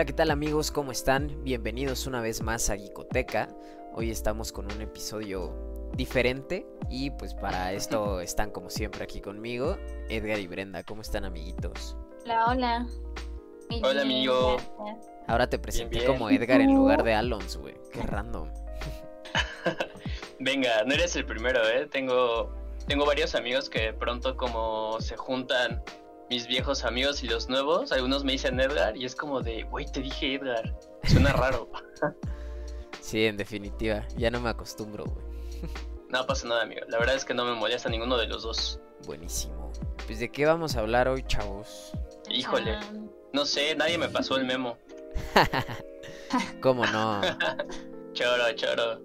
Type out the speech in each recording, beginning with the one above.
Hola, ¿qué tal amigos? ¿Cómo están? Bienvenidos una vez más a Gicoteca. Hoy estamos con un episodio diferente y pues para esto están como siempre aquí conmigo Edgar y Brenda. ¿Cómo están amiguitos? Hola, hola. Muy hola amigo. Ahora te presenté como Edgar en lugar de Alonso, güey. Qué random. Venga, no eres el primero, ¿eh? Tengo, tengo varios amigos que de pronto como se juntan mis viejos amigos y los nuevos, algunos me dicen Edgar y es como de, güey, te dije Edgar. Suena raro. sí, en definitiva, ya no me acostumbro, güey. no pasa nada, amigo. La verdad es que no me molesta ninguno de los dos. Buenísimo. Pues de qué vamos a hablar hoy, chavos. Híjole. No sé, nadie me pasó el memo. ¿Cómo no? choro, choro.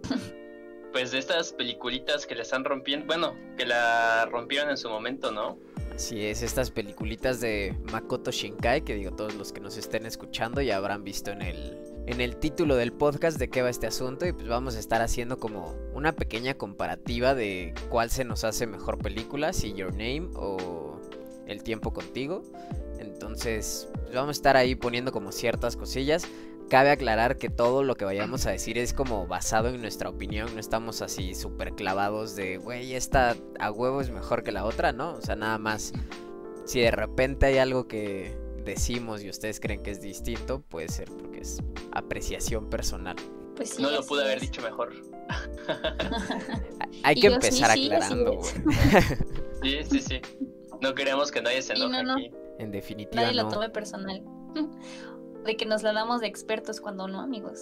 Pues de estas peliculitas que le están rompiendo, bueno, que la rompieron en su momento, ¿no? Así es, estas peliculitas de Makoto Shinkai, que digo, todos los que nos estén escuchando ya habrán visto en el, en el título del podcast de qué va este asunto y pues vamos a estar haciendo como una pequeña comparativa de cuál se nos hace mejor película, si Your Name o El tiempo contigo. Entonces, pues, vamos a estar ahí poniendo como ciertas cosillas. Cabe aclarar que todo lo que vayamos a decir es como basado en nuestra opinión, no estamos así súper clavados de, güey, esta a huevo es mejor que la otra, ¿no? O sea, nada más, si de repente hay algo que decimos y ustedes creen que es distinto, puede ser porque es apreciación personal. Pues no lo pude haber dicho mejor. hay que empezar aclarando, güey. Sí, sí, sí. No queremos que nadie se enoje aquí. En definitiva. Nadie lo tome personal de que nos la damos de expertos cuando no, amigos.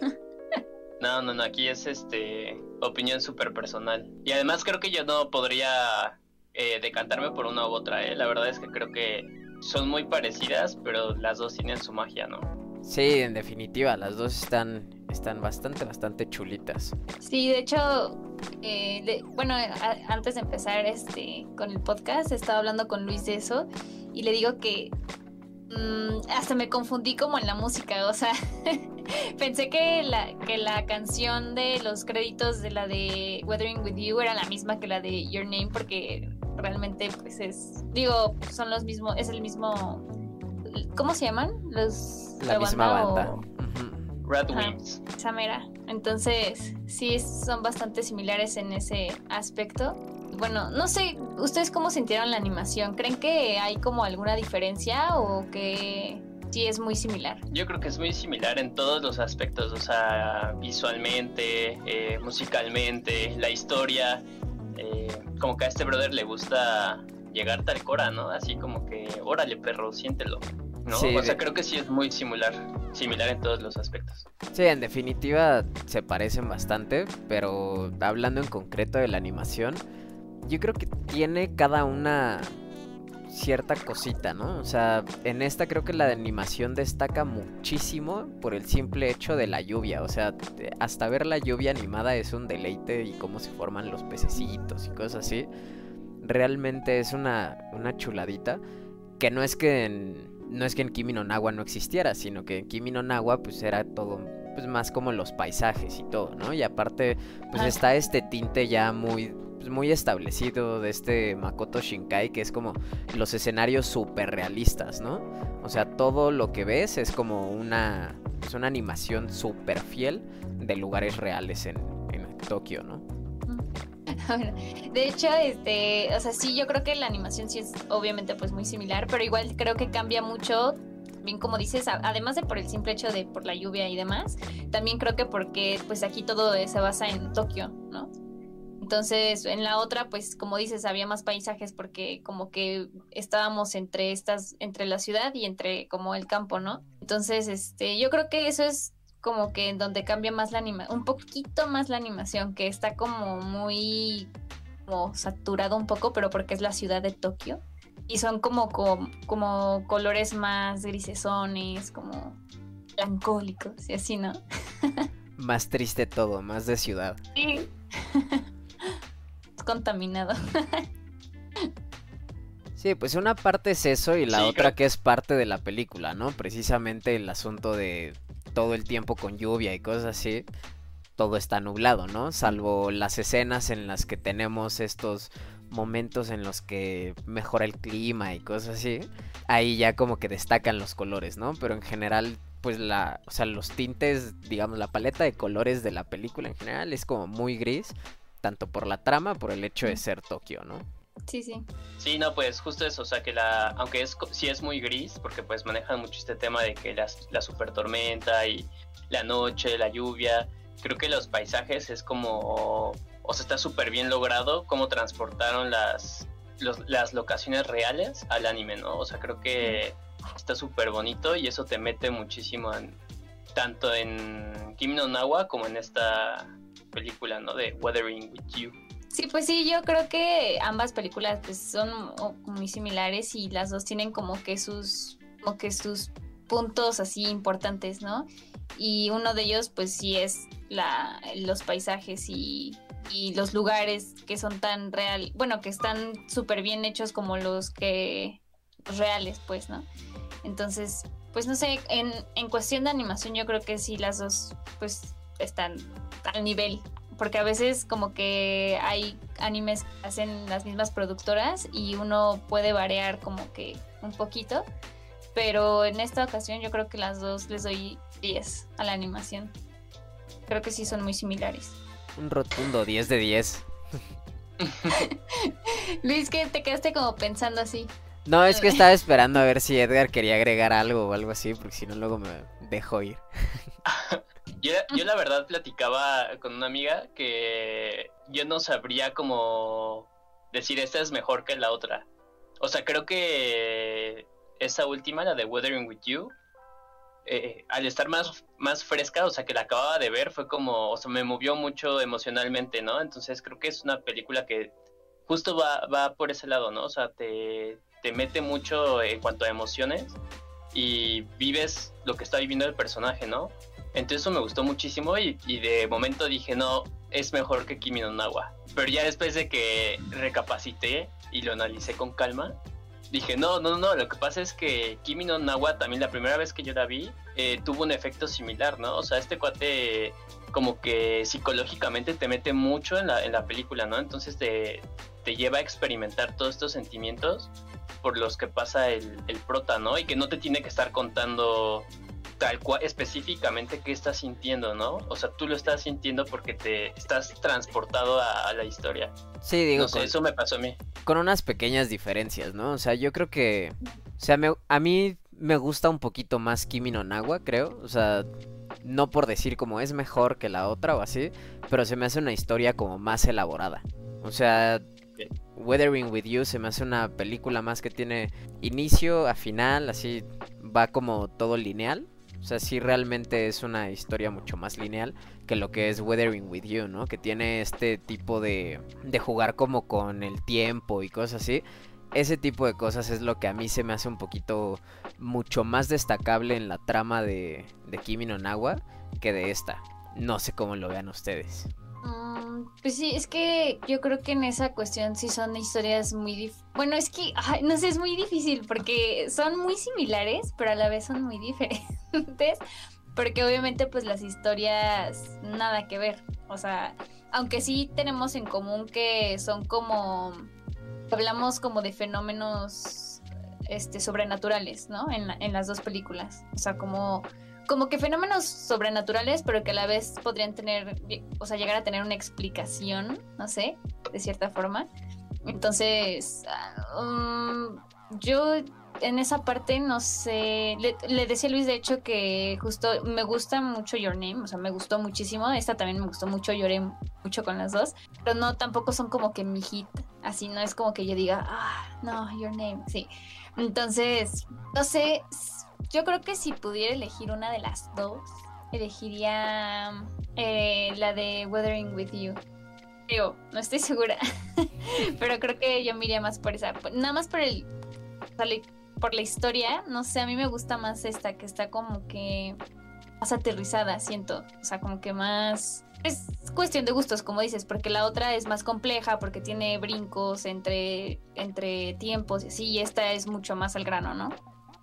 no, no, no, aquí es este opinión súper personal. Y además creo que yo no podría eh, decantarme por una u otra, ¿eh? La verdad es que creo que son muy parecidas, pero las dos tienen su magia, ¿no? Sí, en definitiva, las dos están, están bastante, bastante chulitas. Sí, de hecho, eh, bueno, antes de empezar este con el podcast, estaba hablando con Luis de eso y le digo que Mm, hasta me confundí como en la música, o sea, pensé que la, que la canción de los créditos de la de Weathering With You era la misma que la de Your Name porque realmente pues es, digo, son los mismos, es el mismo, ¿cómo se llaman? Los... La, misma banda. Red Wings. Samera. Entonces, sí, son bastante similares en ese aspecto bueno, no sé, ¿ustedes cómo sintieron la animación? ¿Creen que hay como alguna diferencia o que sí es muy similar? Yo creo que es muy similar en todos los aspectos, o sea, visualmente, eh, musicalmente, la historia. Eh, como que a este brother le gusta llegar tal cora, ¿no? Así como que, órale perro, siéntelo. ¿no? o sea, creo que sí es muy similar, similar en todos los aspectos. Sí, en definitiva se parecen bastante, pero hablando en concreto de la animación, yo creo que tiene cada una cierta cosita, ¿no? O sea, en esta creo que la animación destaca muchísimo por el simple hecho de la lluvia. O sea, hasta ver la lluvia animada es un deleite y cómo se forman los pececitos y cosas así. Realmente es una, una chuladita. Que no es que en, no es que en Kimi no Nawa no existiera, sino que en Kimi no Nawa pues era todo pues más como los paisajes y todo, ¿no? Y aparte pues está este tinte ya muy pues, muy establecido de este Makoto Shinkai, que es como los escenarios súper realistas, ¿no? O sea, todo lo que ves es como una, pues, una animación súper fiel de lugares reales en, en Tokio, ¿no? de hecho, este, o sea, sí, yo creo que la animación sí es obviamente pues muy similar, pero igual creo que cambia mucho bien como dices, además de por el simple hecho de por la lluvia y demás, también creo que porque pues aquí todo se basa en Tokio, ¿no? Entonces, en la otra, pues como dices, había más paisajes porque como que estábamos entre estas, entre la ciudad y entre como el campo, ¿no? Entonces, este, yo creo que eso es como que en donde cambia más la animación, un poquito más la animación, que está como muy como saturado un poco, pero porque es la ciudad de Tokio. Y son como, como, como colores más grisesones, como melancólicos y así, ¿no? más triste todo, más de ciudad. Sí. contaminado. Sí, pues una parte es eso y la otra que es parte de la película, ¿no? Precisamente el asunto de todo el tiempo con lluvia y cosas así, todo está nublado, ¿no? Salvo las escenas en las que tenemos estos momentos en los que mejora el clima y cosas así, ahí ya como que destacan los colores, ¿no? Pero en general pues la, o sea, los tintes, digamos, la paleta de colores de la película en general es como muy gris, tanto por la trama, por el hecho de ser Tokio, ¿no? Sí, sí. Sí, no, pues justo eso, o sea que la, aunque es sí es muy gris, porque pues manejan mucho este tema de que las, la super tormenta y la noche, la lluvia, creo que los paisajes es como, o sea, está súper bien logrado cómo transportaron las, las locaciones reales al anime, ¿no? O sea, creo que está súper bonito y eso te mete muchísimo en, tanto en Kimi no Nawa como en esta película, ¿no? De Weathering with You. Sí, pues sí, yo creo que ambas películas pues, son muy similares y las dos tienen como que sus como que sus puntos así importantes, ¿no? Y uno de ellos pues sí es la, los paisajes y, y los lugares que son tan real, bueno, que están súper bien hechos como los que reales, pues, ¿no? Entonces, pues no sé, en, en cuestión de animación yo creo que sí las dos pues están al nivel porque a veces como que hay animes que hacen las mismas productoras y uno puede variar como que un poquito, pero en esta ocasión yo creo que las dos les doy 10 a la animación. Creo que sí son muy similares. Un rotundo 10 de 10. Luis, que te quedaste como pensando así. No, es que estaba esperando a ver si Edgar quería agregar algo o algo así, porque si no luego me dejo ir. Yo, yo, la verdad platicaba con una amiga que yo no sabría cómo decir esta es mejor que la otra. O sea, creo que esa última, la de Weathering with You, eh, al estar más, más fresca, o sea, que la acababa de ver, fue como, o sea, me movió mucho emocionalmente, ¿no? Entonces creo que es una película que justo va, va por ese lado, ¿no? O sea, te, te mete mucho en cuanto a emociones y vives lo que está viviendo el personaje, ¿no? Entonces eso me gustó muchísimo y, de momento dije, no, es mejor que Kimi no Nawa. Pero ya después de que recapacité y lo analicé con calma, dije, no, no, no, lo que pasa es que Kimi no Nawa también la primera vez que yo la vi eh, tuvo un efecto similar, ¿no? O sea, este cuate como que psicológicamente te mete mucho en la, en la película, ¿no? Entonces te, te lleva a experimentar todos estos sentimientos por los que pasa el, el prota, ¿no? Y que no te tiene que estar contando tal cual específicamente qué estás sintiendo, ¿no? O sea, tú lo estás sintiendo porque te estás transportado a, la historia. Sí, digo, eso me pasó a mí. Con unas pequeñas diferencias, ¿no? O sea, yo creo que, o sea, a mí me gusta un poquito más Kimi no Nawa, creo, o sea, no por decir como es mejor que la otra o así, pero se me hace una historia como más elaborada. O sea, Weathering with You se me hace una película más que tiene inicio a final, así va como todo lineal. O sea, sí realmente es una historia mucho más lineal que lo que es Weathering with You, ¿no? Que tiene este tipo de, de jugar como con el tiempo y cosas así. Ese tipo de cosas es lo que a mí se me hace un poquito mucho más destacable en la trama de, de Kimi no Nawa que de esta. No sé cómo lo vean ustedes. Mm, pues sí, es que yo creo que en esa cuestión sí son historias muy Bueno, es que, no sé, es muy difícil porque son muy similares, pero a la vez son muy diferentes. Porque obviamente pues las historias nada que ver. O sea, aunque sí tenemos en común que son como... Hablamos como de fenómenos este, sobrenaturales, ¿no? En, en las dos películas. O sea, como como que fenómenos sobrenaturales, pero que a la vez podrían tener, o sea, llegar a tener una explicación, no sé, de cierta forma. Entonces, um, yo en esa parte, no sé, le, decía a Luis, de hecho, que justo me gusta mucho Your Name, o sea, me gustó muchísimo, esta también me gustó mucho, lloré mucho con las dos, pero no, tampoco son como que mi hit, así, no es como que yo diga, ah, no, Your Name, sí. Entonces, no sé, yo creo que si pudiera elegir una de las dos, elegiría eh, la de Weathering with You. Digo, no estoy segura, pero creo que yo me iría más por esa. Nada más por el. Por la historia, no sé, a mí me gusta más esta, que está como que más aterrizada, siento. O sea, como que más. Es cuestión de gustos, como dices, porque la otra es más compleja, porque tiene brincos entre, entre tiempos y así, y esta es mucho más al grano, ¿no?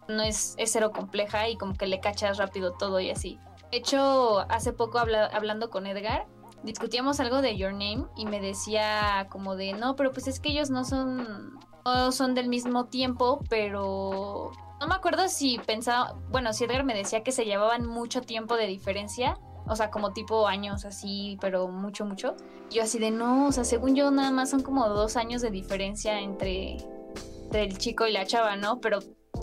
No es, es cero compleja y como que le cachas rápido todo y así. De hecho, hace poco hablando con Edgar, discutíamos algo de Your Name y me decía como de, no, pero pues es que ellos no son, no son del mismo tiempo, pero no me acuerdo si pensaba, bueno, si Edgar me decía que se llevaban mucho tiempo de diferencia, o sea, como tipo años así, pero mucho, mucho. Yo así de no, o sea, según yo nada más son como dos años de diferencia entre, entre el chico y la chava, ¿no? Pero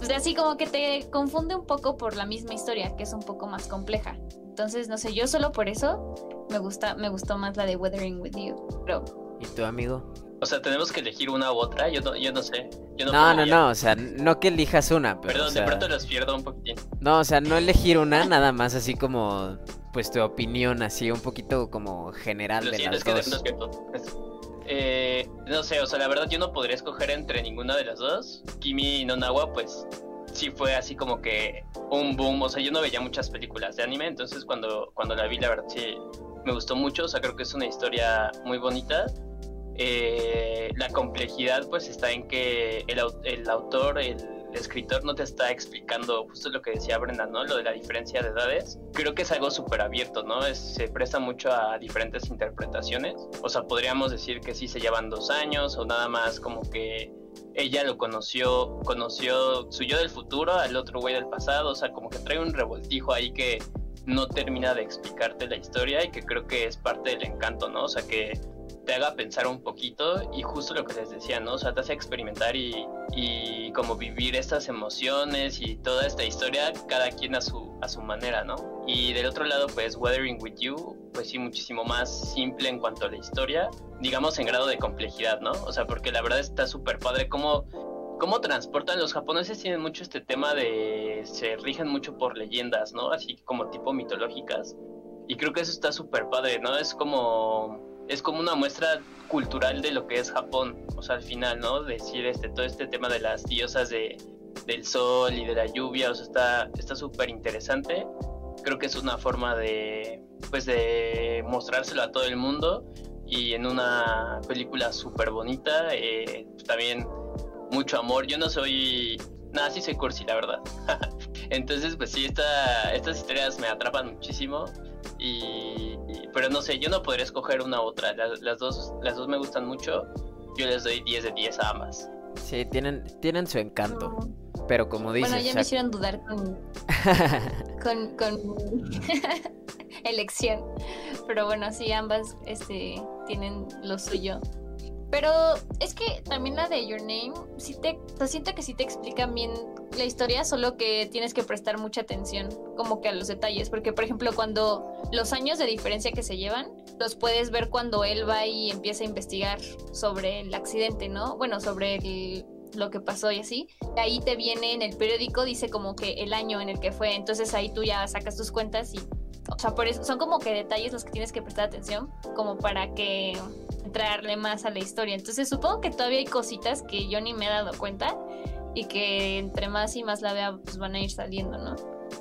pues así como que te confunde un poco por la misma historia, que es un poco más compleja. Entonces, no sé, yo solo por eso me gusta, me gustó más la de Weathering with You. Pero... ¿Y tu amigo? O sea, tenemos que elegir una u otra. Yo no, yo no sé. Yo no, No, no, no, o sea, no que elijas una, pero. Perdón, o sea, de pronto los pierdo un poquitín. No, o sea, no elegir una, nada más así como, pues tu opinión, así un poquito como general Lo de siento, las es que Eh, no sé, o sea, la verdad yo no podría escoger entre ninguna de las dos. Kimi y Nonawa, pues sí fue así como que un boom. O sea, yo no veía muchas películas de anime, entonces cuando, cuando la vi, la verdad sí me gustó mucho. O sea, creo que es una historia muy bonita. Eh, la complejidad, pues está en que el, el autor, el escritor, no te está explicando justo lo que decía Brenda, ¿no? Lo de la diferencia de edades. Creo que es algo súper abierto, ¿no? Se presta mucho a diferentes interpretaciones. O sea, podríamos decir que sí se llevan dos años o nada más como que ella lo conoció, conoció su yo del futuro al otro güey del pasado. O sea, como que trae un revoltijo ahí que no termina de explicarte la historia y que creo que es parte del encanto, ¿no? O sea, que te haga pensar un poquito y justo lo que les decía, ¿no? O sea, te hace experimentar y, y como vivir estas emociones y toda esta historia, cada quien a su, a su manera, ¿no? Y del otro lado, pues, Weathering With You, pues sí, muchísimo más simple en cuanto a la historia, digamos en grado de complejidad, ¿no? O sea, porque la verdad está súper padre cómo, cómo transportan los japoneses, tienen mucho este tema de, se rigen mucho por leyendas, ¿no? Así como tipo mitológicas. Y creo que eso está súper padre, ¿no? Es como es como una muestra cultural de lo que es Japón, o sea, al final, ¿no? Decir este todo este tema de las diosas de, del sol y de la lluvia, o sea, está está súper interesante. Creo que es una forma de pues de mostrárselo a todo el mundo y en una película súper bonita, eh, también mucho amor. Yo no soy nada, sí soy cursi, la verdad. Entonces, pues sí, esta, estas historias me atrapan muchísimo. Y, y- pero no sé, yo no podría escoger una u otra. Las, las dos, las dos me gustan mucho. Yo les doy 10 de 10 a ambas. Sí, tienen, tienen su encanto, pero como dices, Bueno, ya me hicieron dudar con, con, con elección. Pero bueno, sí, ambas este, tienen lo suyo. Pero es que también la de Your Name, sí te, o sea, siento que sí te explican bien la historia, solo que tienes que prestar mucha atención como que a los detalles. Porque, por ejemplo, cuando los años de diferencia que se llevan, los puedes ver cuando él va y empieza a investigar sobre el accidente, ¿no? Bueno, sobre el- lo que pasó y así. Ahí te viene en el periódico, dice como que el año en el que fue. Entonces ahí tú ya sacas tus cuentas y, o sea, por eso son como que detalles los que tienes que prestar atención, como para que entrarle más a la historia. Entonces supongo que todavía hay cositas que yo ni me he dado cuenta y que entre más y más la vea, pues van a ir saliendo, ¿no?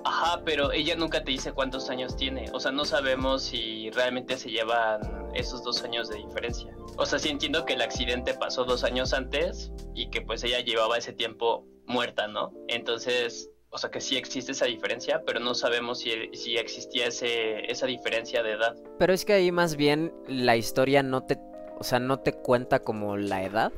Ajá, pero ella nunca te dice cuántos años tiene. O sea, no sabemos si realmente se llevan esos dos años de diferencia. O sea, sí entiendo que el accidente pasó dos años antes y que pues ella llevaba ese tiempo muerta, ¿no? Entonces, o sea que sí existe esa diferencia, pero no sabemos si, si existía ese, esa diferencia de edad. Pero es que ahí más bien la historia no te, o sea, no te cuenta como la edad,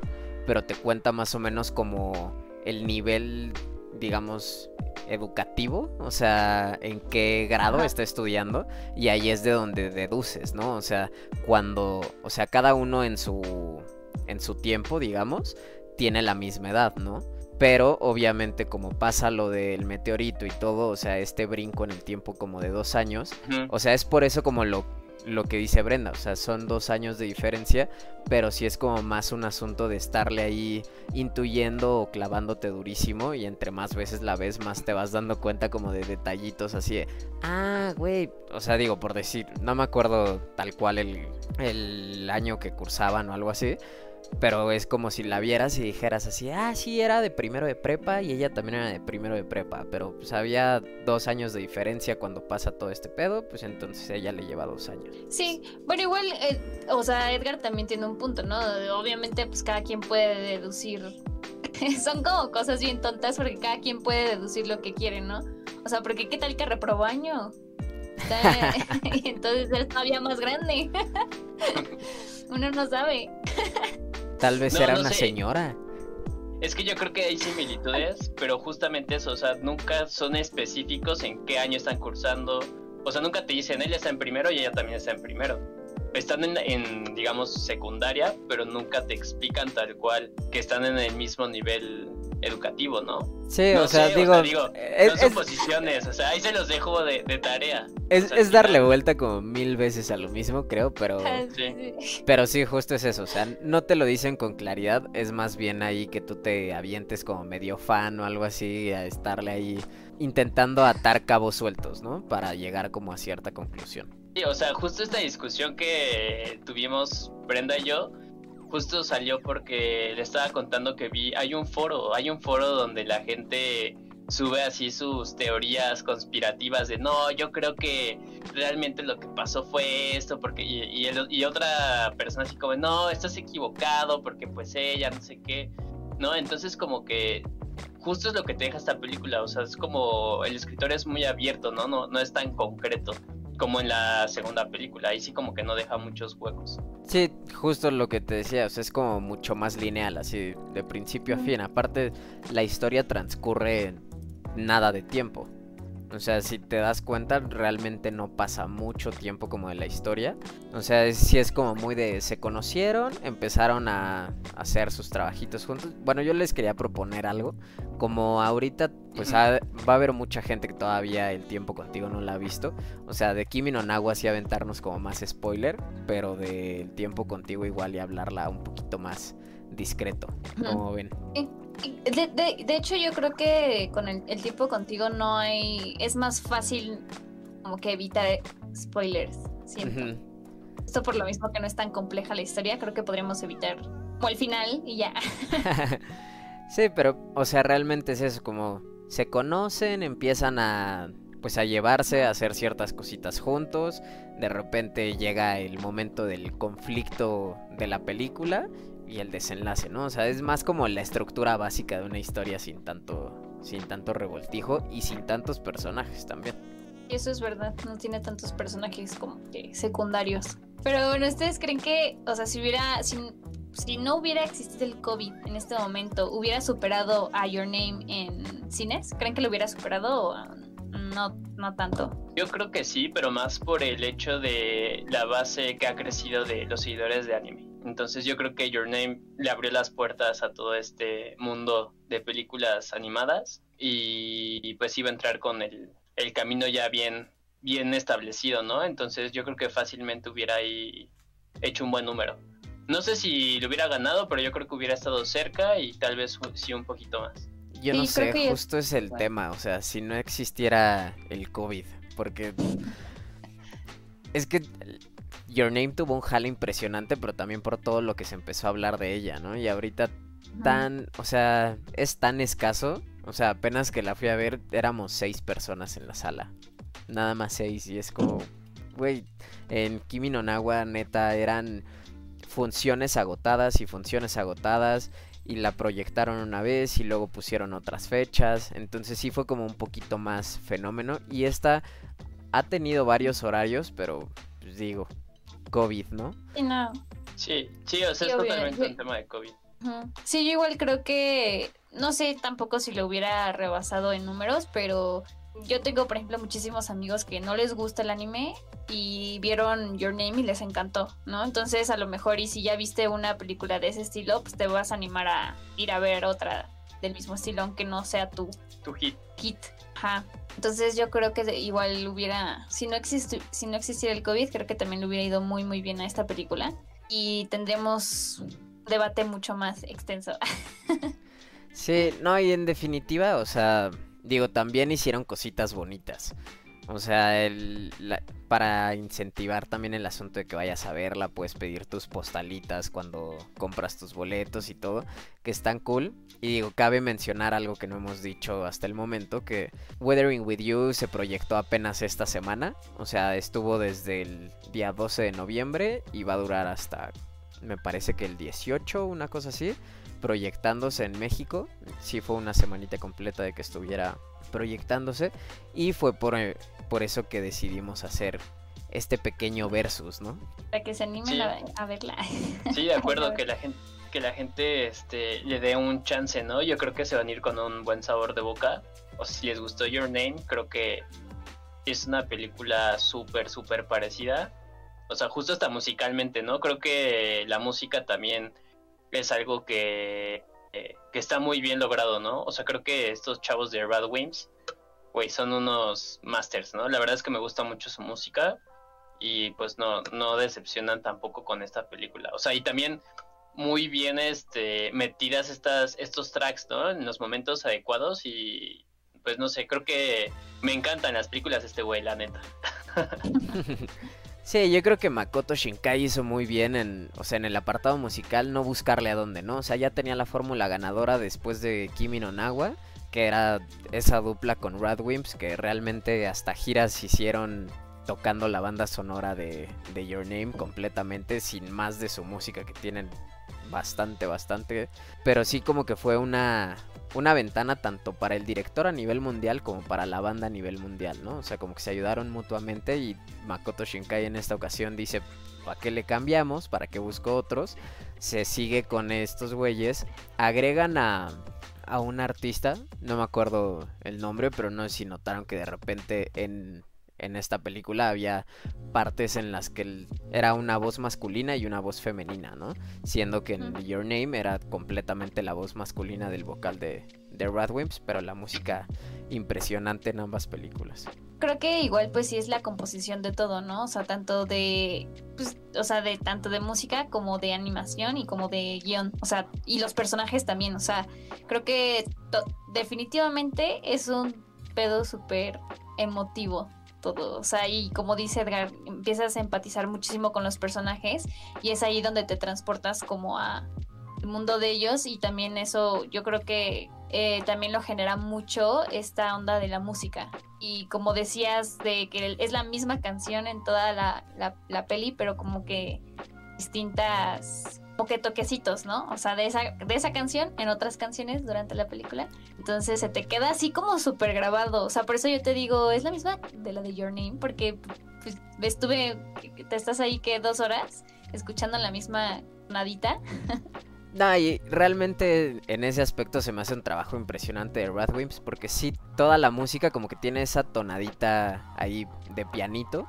pero te cuenta más o menos como el nivel, digamos, educativo, o sea, en qué grado Ajá. está estudiando y ahí es de donde deduces, ¿no? O sea, cuando, o sea, cada uno en su en su tiempo, digamos, tiene la misma edad, ¿no? Pero obviamente como pasa lo del meteorito y todo, o sea, este brinco en el tiempo como de dos años, o sea, es por eso como lo, lo que dice Brenda, o sea, son dos años de diferencia, pero sí es como más un asunto de estarle ahí intuyendo o clavándote durísimo y entre más veces la ves, más te vas dando cuenta como de detallitos así de, ah, güey, o sea, digo, por decir, no me acuerdo tal cual el, el año que cursaban o algo así. Pero es como si la vieras y dijeras así, ah, sí, era de primero de prepa y ella también era de primero de prepa, pero pues había dos años de diferencia cuando pasa todo este pedo, pues entonces ella le lleva dos años. Sí, bueno, igual, eh, o sea, Edgar también tiene un punto, ¿no? Obviamente, pues cada quien puede deducir. Son como cosas bien tontas porque cada quien puede deducir lo que quiere, ¿no? O sea, porque ¿qué tal que reprobó año? Entonces es todavía más grande. Uno no sabe. Tal vez No, era no una sé. señora. Es que yo creo que hay similitudes, pero justamente eso, o sea, nunca son específicos en qué año están cursando. O sea, nunca te dicen, él está en primero y ella también está en primero. Están en, en, digamos, secundaria, pero nunca te explican tal cual que están en el mismo nivel educativo, ¿no? Sí, No o, sea, sé, digo, es, son es- suposiciones, o sea, ahí se los dejo de, de tarea. es- O sea, al es darle final- vuelta como mil veces a lo mismo, creo, pero... Sí. Pero sí, justo es eso, o sea, no te lo dicen con claridad, es más bien ahí que tú te avientes como medio fan o algo así, a estarle ahí intentando atar cabos sueltos, ¿no? Para llegar como a cierta conclusión. Sí, o sea, justo esta discusión que tuvimos Brenda y yo, justo salió porque le estaba contando que vi, hay un foro, hay un foro donde la gente sube así sus teorías conspirativas de no, yo creo que realmente lo que pasó fue esto, porque y, y el- y otra persona así como, no, estás equivocado, porque pues ella, no sé qué, ¿no? Entonces como que justo es lo que te deja esta película, o sea, es como el escritor es muy abierto, ¿no? No, no es tan concreto como en la segunda película, ahí sí como que no deja muchos huecos. Sí, justo lo que te decía, o sea, es como mucho más lineal, así de principio a fin. Aparte, la historia transcurre en nada de tiempo. O sea, si te das cuenta, realmente no pasa mucho tiempo como de la historia. O sea, es- sí es como muy de se conocieron, empezaron a hacer sus trabajitos juntos. Bueno, yo les quería proponer algo. Como ahorita, pues ha- va a haber mucha gente que todavía el tiempo contigo no la ha visto. O sea, de Kimi no Nawa sí aventarnos como más spoiler, pero del tiempo contigo igual y hablarla un poquito más discreto. Como ven. De, de- de hecho, yo creo que con el, el tiempo contigo no hay. Es más fácil como que evitar spoilers. Siento. Esto por lo mismo que no es tan compleja la historia, creo que podríamos evitar como el final y ya. sí, pero, o sea, realmente es eso, como se conocen, empiezan a, pues a llevarse, a hacer ciertas cositas juntos, de repente llega el momento del conflicto de la película y el desenlace, ¿no? O sea, es más como la estructura básica de una historia sin tanto, sin tanto revoltijo y sin tantos personajes también. Y eso es verdad, no tiene tantos personajes como que secundarios. Pero bueno, ¿ustedes creen que, o sea, si hubiera, si, si no hubiera existido el COVID en este momento, hubiera superado a Your Name en cines? ¿Creen que lo hubiera superado o no, no tanto? Yo creo que sí, pero más por el hecho de la base que ha crecido de los seguidores de anime. Entonces yo creo que Your Name le abrió las puertas a todo este mundo de películas animadas y, y pues iba a entrar con el, el camino ya bien, bien establecido, ¿no? Entonces yo creo que fácilmente hubiera ahí hecho un buen número. No sé si lo hubiera ganado, pero yo creo que hubiera estado cerca y tal vez sí un poquito más. Yo no sé, que justo es el Bueno. tema, o sea, si no existiera el COVID, porque es que Your Name tuvo un jale impresionante, pero también por todo lo que se empezó a hablar de ella, ¿no? Y ahorita tan, o sea, es tan escaso, o sea, apenas que la fui a ver éramos seis personas en la sala, nada más seis, y es como, güey, en Kimi no Nawa, neta, eran funciones agotadas y funciones agotadas y la proyectaron una vez y luego pusieron otras fechas. Entonces sí fue como un poquito más fenómeno. Y esta ha tenido varios horarios, pero pues digo, COVID, ¿no? Sí, no. Sí, sí, o sea, Sí, es totalmente un tema de COVID. Sí, yo igual creo que, no sé tampoco si lo hubiera rebasado en números, pero yo tengo, por ejemplo, muchísimos amigos que no les gusta el anime y vieron Your Name y les encantó, ¿no? Entonces, a lo mejor, y si ya viste una película de ese estilo, pues te vas a animar a ir a ver otra del mismo estilo, aunque no sea tu Tu hit. hit. Ajá. Entonces, yo creo que igual hubiera, si no, si no existiera el COVID, creo que también le hubiera ido muy, muy bien a esta película y tendremos un debate mucho más extenso. Sí, no, y en definitiva, o sea, digo, también hicieron cositas bonitas. O sea, el, para incentivar también el asunto de que vayas a verla, puedes pedir tus postalitas cuando compras tus boletos y todo, que están cool. Y digo, cabe mencionar algo que no hemos dicho hasta el momento, que Weathering With You se proyectó apenas esta semana. O sea, estuvo desde el día 12 de noviembre y va a durar hasta, me parece que el 18, una cosa así proyectándose en México. Sí fue una semanita completa de que estuviera proyectándose. Y fue por, eh, por eso que decidimos hacer este pequeño versus, ¿no? Para que se animen Sí. a, a verla. Sí, de acuerdo que la gente, que la gente este, le dé un chance, ¿no? Yo creo que se van a ir con un buen sabor de boca. O si les gustó Your Name, creo que es una película súper, súper parecida. O sea, justo hasta musicalmente, ¿no? Creo que la música también es algo que, eh, que está muy bien logrado, ¿no? O sea, creo que estos chavos de Rad Wimps, güey, son unos masters, ¿no? La verdad es que me gusta mucho su música y pues no, no decepcionan tampoco con esta película. O sea, y también muy bien este, metidas estas, estos tracks, ¿no? En los momentos adecuados y pues no sé, creo que me encantan las películas de este güey, la neta. Sí, yo creo que Makoto Shinkai hizo muy bien en, o sea, en el apartado musical no buscarle a dónde, ¿no? O sea, ya tenía la fórmula ganadora después de Kimi no Nawa, que era esa dupla con Radwimps, que realmente hasta giras hicieron tocando la banda sonora de, de Your Name completamente, sin más de su música que tienen bastante, bastante. Pero sí como que fue una, una ventana tanto para el director a nivel mundial como para la banda a nivel mundial, ¿no? O sea, como que se ayudaron mutuamente y Makoto Shinkai en esta ocasión dice, ¿para qué le cambiamos? ¿Para qué busco otros? Se sigue con estos güeyes, agregan a, a un artista, no me acuerdo el nombre, pero no sé si notaron que de repente en en esta película había partes en las que era una voz masculina y una voz femenina, ¿no? Siendo que en Your Name era completamente la voz masculina del vocal de, de Radwimps, pero la música impresionante en ambas películas. Creo que igual pues sí es la composición de todo, ¿no? O sea, tanto de pues, o sea, de tanto de música como de animación y como de guion, o sea, y los personajes también, o sea, creo que definitivamente es un pedo súper emotivo todo. O sea, y como dice Edgar, empiezas a empatizar muchísimo con los personajes y es ahí donde te transportas como a el mundo de ellos y también eso yo creo que eh, también lo genera mucho esta onda de la música. Y como decías, de que es la misma canción en toda la, la peli, pero como que distintas como que toquecitos, ¿no? O sea, de esa, de esa canción en otras canciones durante la película. Entonces se te queda así como súper grabado. O sea, por eso yo te digo, es la misma de la de Your Name, porque pues, estuve, te estás ahí que dos horas escuchando la misma nadita. No, y realmente en ese aspecto se me hace un trabajo impresionante de Radwimps porque sí, toda la música como que tiene esa tonadita ahí de pianito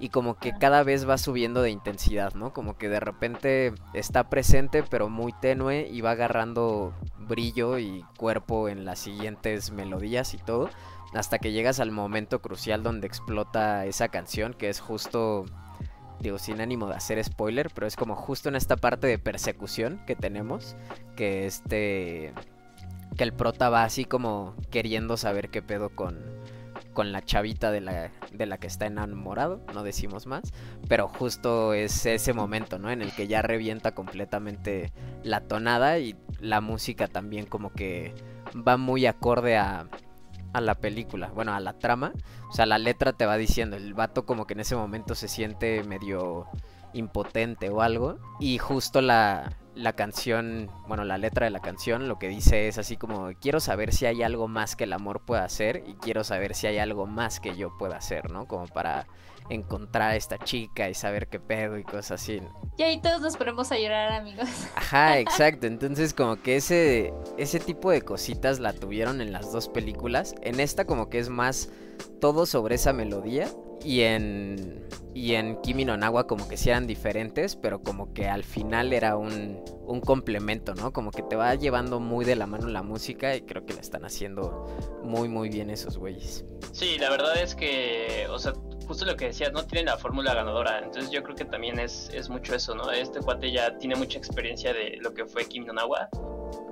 y como que cada vez va subiendo de intensidad, ¿no? Como que de repente está presente pero muy tenue y va agarrando brillo y cuerpo en las siguientes melodías y todo, hasta que llegas al momento crucial donde explota esa canción, que es justo, digo, sin ánimo de hacer spoiler, pero es como justo en esta parte de persecución que tenemos, que este, que el prota va así como queriendo saber qué pedo con con la chavita de la, de la que está enamorado, no decimos más, pero justo es ese momento, ¿no? En el que ya revienta completamente la tonada y la música también como que va muy acorde a, a la película, bueno, a la trama, o sea, la letra te va diciendo, el vato como que en ese momento se siente medio impotente o algo y justo la, la canción, bueno, la letra de la canción lo que dice es así como, quiero saber si hay algo más que el amor pueda hacer y quiero saber si hay algo más que yo pueda hacer, ¿no? Como para encontrar a esta chica y saber qué pedo y cosas así. Y ahí todos nos ponemos a llorar, amigos. Ajá, exacto. Entonces como que ese, ese tipo de cositas la tuvieron en las dos películas. En esta como que es más todo sobre esa melodía y en y en Kimi no Nawa como que sí eran diferentes, pero como que al final era un, un complemento, ¿no? Como que te va llevando muy de la mano la música y creo que la están haciendo muy muy bien esos güeyes. Sí, la verdad es que, o sea, justo lo que decías, no tienen la fórmula ganadora, entonces yo creo que también es, es mucho eso, ¿no? Este cuate ya tiene mucha experiencia de lo que fue Kimi no Nawa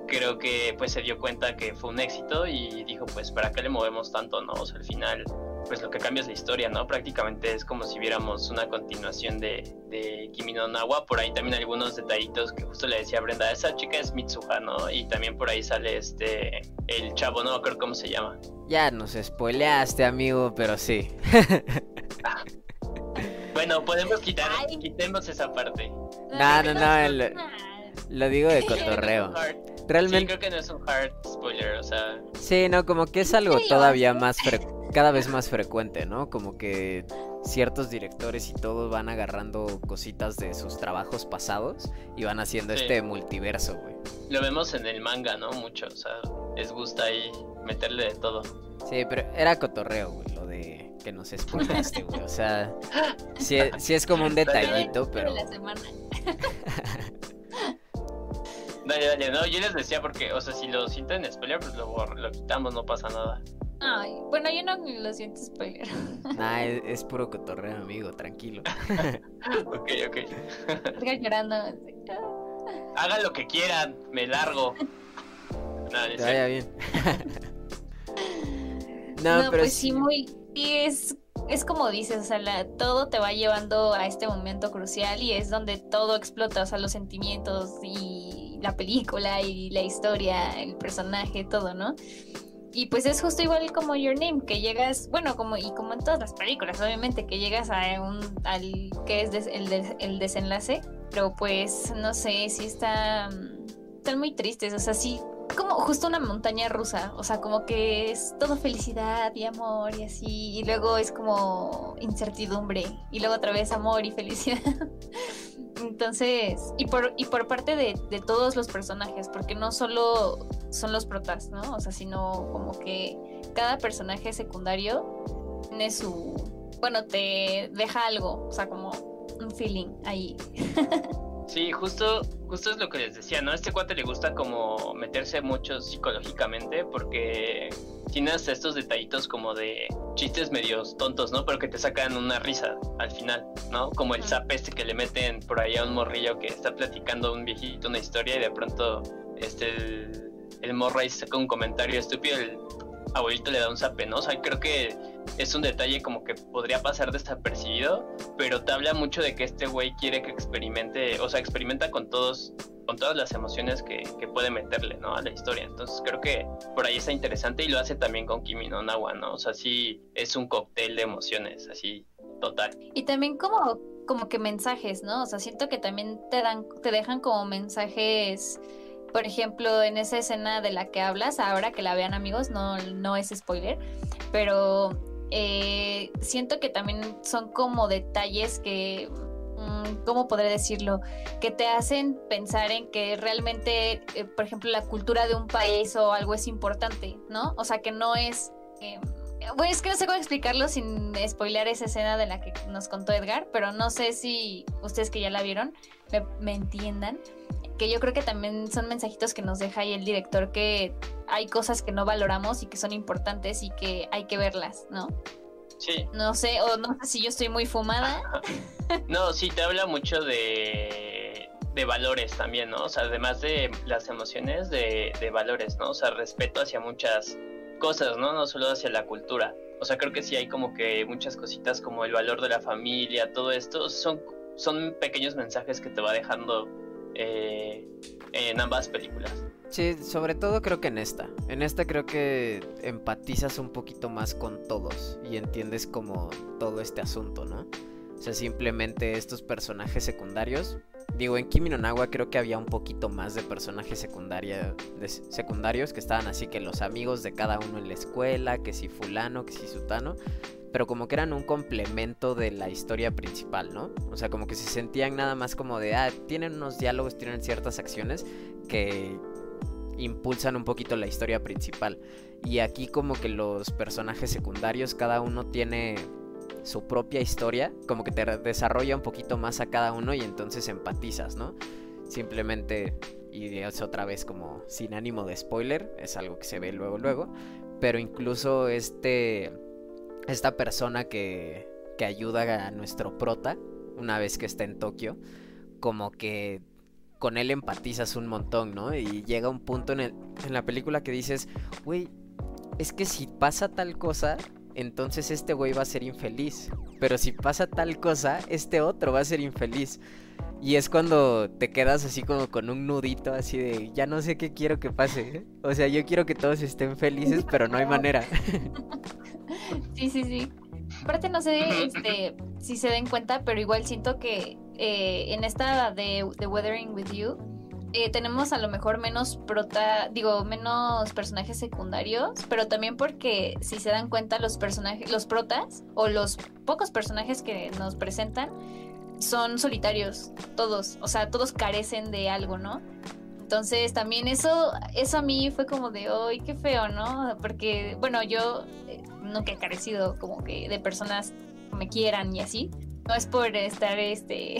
creo que pues se dio cuenta que fue un éxito y dijo pues para qué le movemos tanto, ¿no? O sea, al final pues lo que cambia es la historia, ¿no? Prácticamente es como si viéramos una continuación de, de Kimi no Nawa, por ahí también algunos detallitos que justo le decía Brenda, esa chica es Mitsuha, ¿no? Y también por ahí sale este, el chavo, no creo cómo se llama. Ya nos spoileaste, amigo, pero sí. bueno, podemos quitar, quitemos esa parte. No, no, no, lo, digo de cotorreo. Realmente... Sí, creo que no es un hard spoiler, o sea... Sí, no, como que es algo todavía más frecuente cada vez más frecuente, ¿no? Como que ciertos directores y todos van agarrando cositas de sus trabajos pasados y van haciendo este multiverso, güey. Lo vemos en el manga, ¿no? Mucho, o sea, les gusta ahí meterle de todo. Sí, pero era cotorreo, güey, lo de que nos spoilaste, güey. O sea, sí, es como un detallito, pero... Dale, dale, no, yo les decía porque, o sea, si lo sienten spoiler, pues lo, lo quitamos, no pasa nada. Ay, bueno, yo no lo siento spoiler. Nah, es, puro cotorreo, amigo, tranquilo. ok, ok. Estoy llorando. Hagan lo que quieran, me largo. Nada, vaya bien. no, pero pues sí, muy. es, es como dices, o sea, todo te va llevando a este momento crucial y es donde todo explota, o sea, los sentimientos y la película y la historia, el personaje, todo, ¿no? Y pues es justo igual como Your Name, que llegas, bueno, como y como en todas las películas, obviamente, que llegas a un, al que es el, el desenlace, pero pues no sé, si está, están muy tristes, o sea, sí, como justo una montaña rusa, o sea, como que es todo felicidad y amor y así, y luego es como incertidumbre, y luego otra vez amor y felicidad. Entonces, y por, y por parte de, de, todos los personajes, porque no solo son los protas, ¿no? O sea, sino como que cada personaje secundario tiene su, bueno, te deja algo, o sea, como un feeling ahí. Sí, justo, justo es lo que les decía, ¿no? A este cuate le gusta como meterse mucho psicológicamente porque tienes estos detallitos como de chistes medios tontos, ¿no? Pero que te sacan una risa al final, ¿no? Como el zap este que le meten por ahí a un morrillo que está platicando un viejito una historia y de pronto este el, el morro ahí saca un comentario estúpido, el abuelito le da un zape, ¿no? O sea, creo que es un detalle como que podría pasar desapercibido, pero te habla mucho de que este güey quiere que experimente, o sea, experimenta con todos, con todas las emociones que, que puede meterle, ¿no? A la historia. Entonces creo que por ahí está interesante y lo hace también con Kimi no Nawa, ¿no? O sea, sí es un cóctel de emociones, así, total. Y también como, como que mensajes, ¿no? O sea, siento que también te dan, te dejan como mensajes por ejemplo, en esa escena de la que hablas, ahora que la vean amigos, no, no es spoiler, pero eh, siento que también son como detalles que, mm, ¿cómo podré decirlo? Que te hacen pensar en que realmente, eh, por ejemplo, la cultura de un país o algo es importante, ¿no? O sea, que no es... Eh, bueno, es que no sé cómo explicarlo sin spoilear esa escena de la que nos contó Edgar, pero no sé si ustedes que ya la vieron me entiendan que yo creo que también son mensajitos que nos deja ahí el director que hay cosas que no valoramos y que son importantes y que hay que verlas, ¿no? Sí. No sé, o no sé si yo estoy muy fumada. no, sí, te habla mucho de, de valores también, ¿no? O sea, además de las emociones, de, de valores, ¿no? O sea, respeto hacia muchas cosas, ¿no? No solo hacia la cultura. O sea, creo que sí hay como que muchas cositas como el valor de la familia, todo esto, son, son pequeños mensajes que te va dejando eh, en ambas películas. Sí, sobre todo creo que en esta. En esta creo que empatizas un poquito más con todos y entiendes como todo este asunto, ¿no? O sea, simplemente estos personajes secundarios. Digo, en Kimi no Nawa creo que había un poquito más de personajes secundaria, secundarios que estaban así que los amigos de cada uno en la escuela, que si fulano, que si sutano pero como que eran un complemento de la historia principal, ¿no? O sea, como que se sentían nada más como de, ah, tienen unos diálogos, tienen ciertas acciones que impulsan un poquito la historia principal. Y aquí como que los personajes secundarios, cada uno tiene su propia historia, como que te desarrolla un poquito más a cada uno y entonces empatizas, ¿no? Simplemente, y es otra vez como sin ánimo de spoiler, es algo que se ve luego, luego, pero incluso este esta persona que, que ayuda a nuestro prota una vez que está en Tokio, como que con él empatizas un montón, ¿no? Y llega un punto en, en la película que dices, güey, es que si pasa tal cosa, entonces este güey va a ser infeliz. Pero si pasa tal cosa, este otro va a ser infeliz. Y es cuando te quedas así como con un nudito así de, ya no sé qué quiero que pase. O sea, yo quiero que todos estén felices, pero no hay manera. Sí, sí, sí. Aparte no sé este, si se den cuenta, pero igual siento que eh, en esta de, The Weathering With You, eh, tenemos a lo mejor menos prota, digo, menos personajes secundarios, pero también porque si se dan cuenta los personajes, los protas o los pocos personajes que nos presentan son solitarios, todos, o sea, todos carecen de algo, ¿no? Entonces también eso, eso a mí fue como de, ¡ay, qué feo, ¿no? Porque, bueno, yo eh, nunca he carecido como que de personas que me quieran y así. No es por estar, este,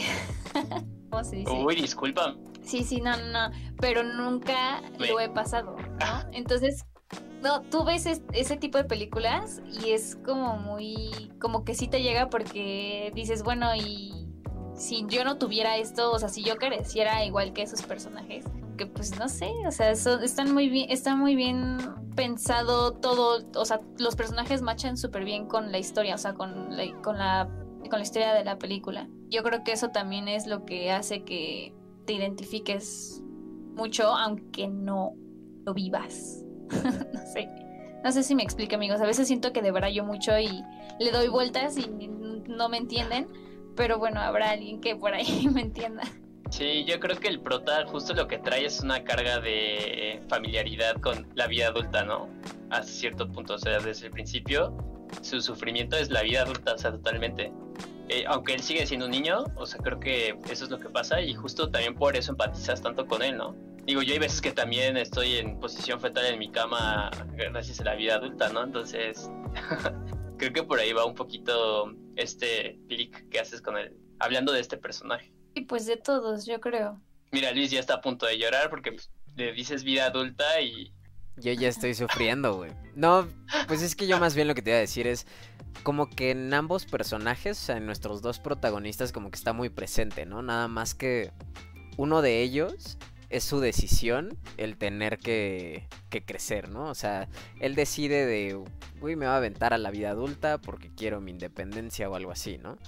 ¿cómo se dice? Uy, disculpa. Sí, sí, no, no, no, pero nunca lo he pasado, ¿no? Entonces, no, tú ves ese tipo de películas y es como muy, como que sí te llega porque dices, bueno, y si yo no tuviera esto, o sea, si yo careciera igual que esos personajes, que pues no sé, o sea, están muy bien, está muy bien pensado todo, o sea, los personajes machan súper bien con la historia, o sea, con la, con la con la historia de la película. Yo creo que eso también es lo que hace que te identifiques mucho, aunque no lo vivas. no sé. No sé si me explico, amigos. A veces siento que yo mucho y le doy vueltas y no me entienden. Pero bueno, habrá alguien que por ahí me entienda. Sí, yo creo que el prota justo lo que trae es una carga de familiaridad con la vida adulta, ¿no? A cierto punto, o sea, desde el principio su sufrimiento es la vida adulta, o sea, totalmente. Eh, aunque él sigue siendo un niño, o sea, creo que eso es lo que pasa y justo también por eso empatizas tanto con él, ¿no? Digo, yo hay veces que también estoy en posición fetal en mi cama gracias a la vida adulta, ¿no? Entonces, creo que por ahí va un poquito este clic que haces con él, hablando de este personaje. Y pues de todos, yo creo. Mira, Luis ya está a punto de llorar porque pues, le dices vida adulta y... Yo ya estoy sufriendo, güey. No, pues es que yo más bien lo que te iba a decir es, como que en ambos personajes, o sea, en nuestros dos protagonistas, como que está muy presente, ¿no? Nada más que uno de ellos es su decisión el tener que, que crecer, ¿no? O sea, él decide de, uy, me va a aventar a la vida adulta porque quiero mi independencia o algo así, ¿no?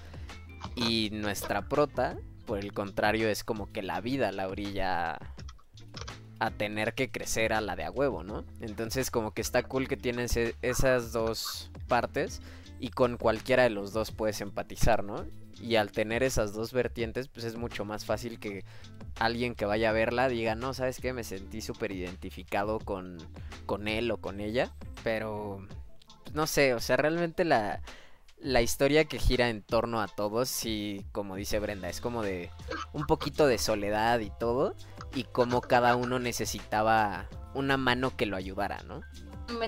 Y nuestra prota, por el contrario, es como que la vida la orilla a tener que crecer a la de a huevo, ¿no? Entonces como que está cool que tienes esas dos partes y con cualquiera de los dos puedes empatizar, ¿no? Y al tener esas dos vertientes, pues es mucho más fácil que alguien que vaya a verla diga, no, ¿sabes qué? Me sentí súper identificado con, con él o con ella, pero pues, no sé, o sea, realmente la, la historia que gira en torno a todos, sí, como dice Brenda, es como de un poquito de soledad y todo, y como cada uno necesitaba una mano que lo ayudara, ¿no?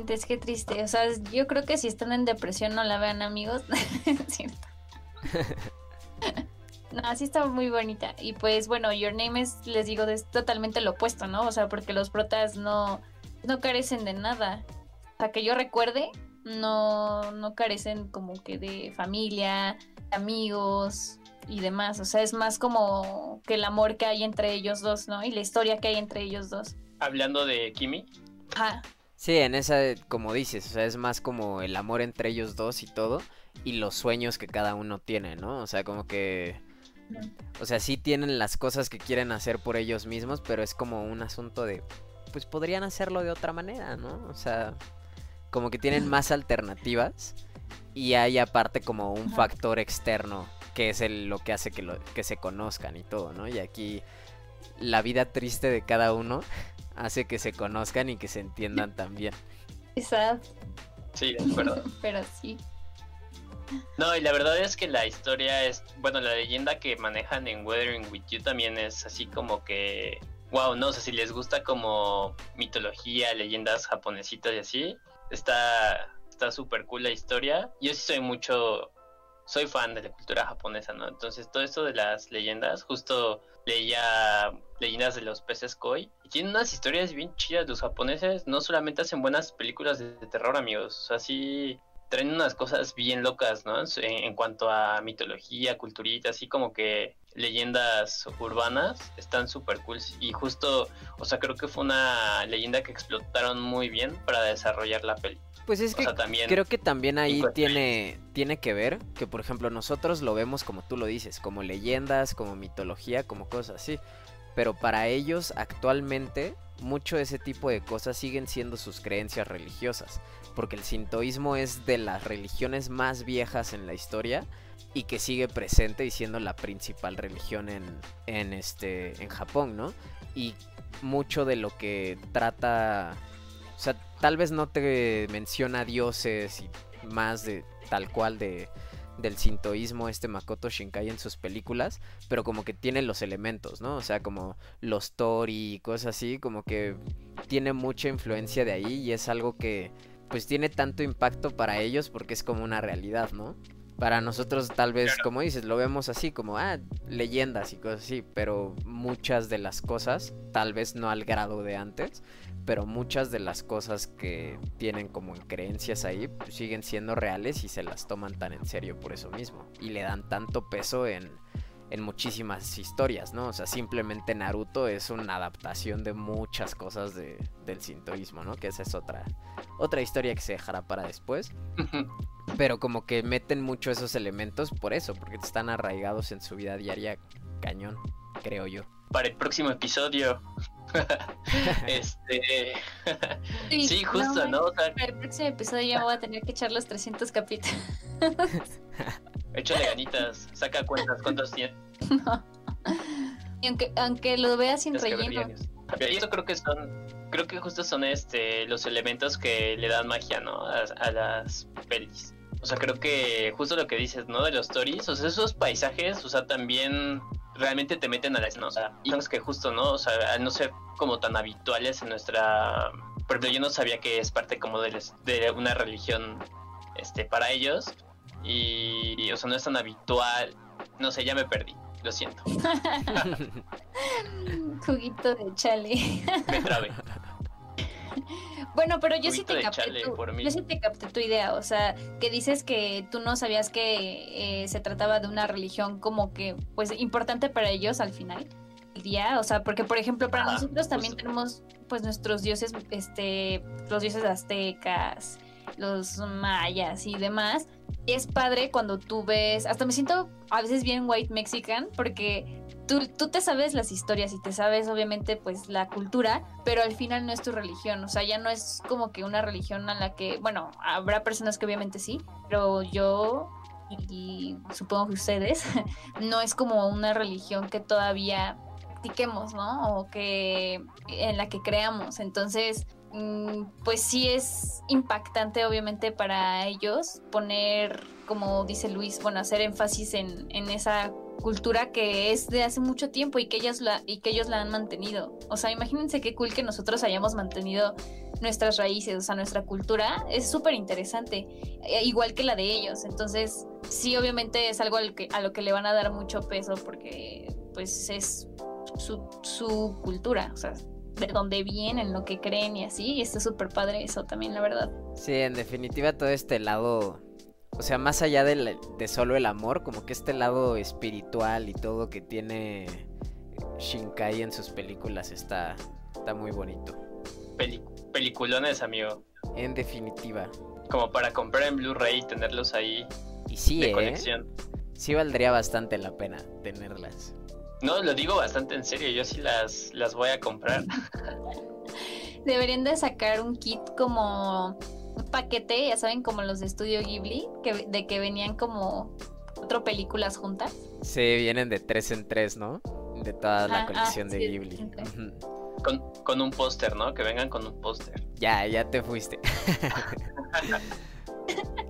Es que triste. O sea, yo creo que si están en depresión no la vean, amigos. cierto. no, así está muy bonita. Y pues bueno, Your Name es, les digo, es totalmente lo opuesto, ¿no? O sea, porque los protas no, no carecen de nada. O sea, que yo recuerde, no, no carecen como que de familia, amigos y demás. O sea, es más como que el amor que hay entre ellos dos, ¿no? Y la historia que hay entre ellos dos. Hablando de Kimi. Ajá. Sí, en esa, como dices, o sea, es más como el amor entre ellos dos y todo, y los sueños que cada uno tiene, ¿no? O sea, como que... O sea, sí tienen las cosas que quieren hacer por ellos mismos, pero es como un asunto de, pues podrían hacerlo de otra manera, ¿no? O sea, como que tienen más alternativas y hay aparte como un factor externo que es el, lo que hace que, lo, que se conozcan y todo, ¿no? Y aquí la vida triste de cada uno hace que se conozcan y que se entiendan también. Exacto. Sí, de acuerdo. Pero sí. No, y la verdad es que la historia es, bueno, la leyenda que manejan en Weathering With You también es así como que, wow, no sé si les gusta como mitología, leyendas japonesitas y así, está está súper cool la historia. Yo sí soy mucho, soy fan de la cultura japonesa, ¿no? Entonces todo esto de las leyendas, justo leía leyendas de los peces koi. Y tienen unas historias bien chidas. Los japoneses no solamente hacen buenas películas de, terror, amigos. O sea, sí traen unas cosas bien locas, ¿no? En, cuanto a mitología, culturita, así como que leyendas urbanas están súper cool. Y justo, o sea, creo que fue una leyenda que explotaron muy bien para desarrollar la peli. Pues es que creo que también ahí tiene, tiene que ver que, por ejemplo, nosotros lo vemos como tú lo dices, como leyendas, como mitología, como cosas así. Pero para ellos actualmente mucho de ese tipo de cosas siguen siendo sus creencias religiosas, porque el sintoísmo es de las religiones más viejas en la historia y que sigue presente y siendo la principal religión en, en, este, en Japón, ¿no? y mucho de lo que trata, o sea, tal vez no te menciona dioses y más de tal cual de del sintoísmo este Makoto Shinkai en sus películas, pero como que tiene los elementos, ¿no? O sea, como los Tori y cosas así, como que tiene mucha influencia de ahí y es algo que pues tiene tanto impacto para ellos porque es como una realidad, ¿no? Para nosotros tal vez, como dices, lo vemos así como, ah, leyendas y cosas así, pero muchas de las cosas, tal vez no al grado de antes, pero muchas de las cosas que tienen como en creencias ahí pues, siguen siendo reales y se las toman tan en serio por eso mismo. Y le dan tanto peso en, en muchísimas historias, ¿no? O sea, simplemente Naruto es una adaptación de muchas cosas de, del sintoísmo, ¿no? Que esa es otra, otra historia que se dejará para después. Pero como que meten mucho esos elementos por eso, porque están arraigados en su vida diaria cañón, creo yo. Para el próximo episodio. este. sí, justo, ¿no? para el próximo episodio ya voy a tener que echar los 300 capítulos. Échale ganitas, saca cuentas, ¿cuántos tiene? No. Y aunque, aunque lo vea sin relleno. Y eso creo que son, creo que justo son este los elementos que le dan magia, ¿no? A, las pelis. O sea, creo que justo lo que dices, ¿no? De los stories, o sea, esos paisajes, o sea, también realmente te meten a la escena, o sea, y es que justo, ¿no? O sea, al no ser como tan habituales en nuestra... Pero yo no sabía que es parte como de, de una religión este, para ellos, y, o sea, no es tan habitual. No sé, ya me perdí. Lo siento. Juguito de chale. me trabé. Bueno, pero yo sí, te capté tu, yo sí te capté tu idea, o sea, que dices que tú no sabías que eh, se trataba de una religión como que, pues, importante para ellos al final del día, o sea, porque, por ejemplo, para nosotros también tenemos, pues, nuestros dioses, este, los dioses aztecas, los mayas y demás, es padre cuando tú ves, hasta me siento a veces bien white mexican porque tú, te sabes las historias y te sabes obviamente pues la cultura, pero al final no es tu religión, o sea, ya no es como que una religión a la que, bueno, habrá personas que obviamente sí, pero yo y supongo que ustedes, no es como una religión que todavía practiquemos, ¿no? O que en la que creamos. Entonces, Mm, pues sí es impactante obviamente para ellos poner, como dice Luis, bueno, hacer énfasis en, esa cultura que es de hace mucho tiempo y que ellos la y que ellos la han mantenido. O sea, imagínense qué cool que nosotros hayamos mantenido nuestras raíces, o sea, nuestra cultura es súper interesante, e, igual que la de ellos. Entonces, sí, obviamente es algo a lo que, a lo que le van a dar mucho peso porque pues es su, su cultura, o sea, de dónde vienen, lo que creen y así. Y está súper padre eso también, la verdad. Sí, en definitiva todo este lado, o sea, más allá de, de solo el amor, como que este lado espiritual y todo que tiene Shinkai en sus películas está, está muy bonito. peliculones, amigo. En definitiva. Como para comprar en Blu-ray y tenerlos ahí. Y sí, de ¿eh? colección. Sí valdría bastante la pena tenerlas. No, lo digo bastante en serio, yo sí las, las voy a comprar. Deberían de sacar un kit como paquete, ya saben, como los de Estudio Ghibli, que, de que venían como cuatro películas juntas. Sí, vienen de tres en tres, ¿no? De toda la colección de Ghibli. Con, con un póster, ¿no? Que vengan con un póster. Ya, ya te fuiste.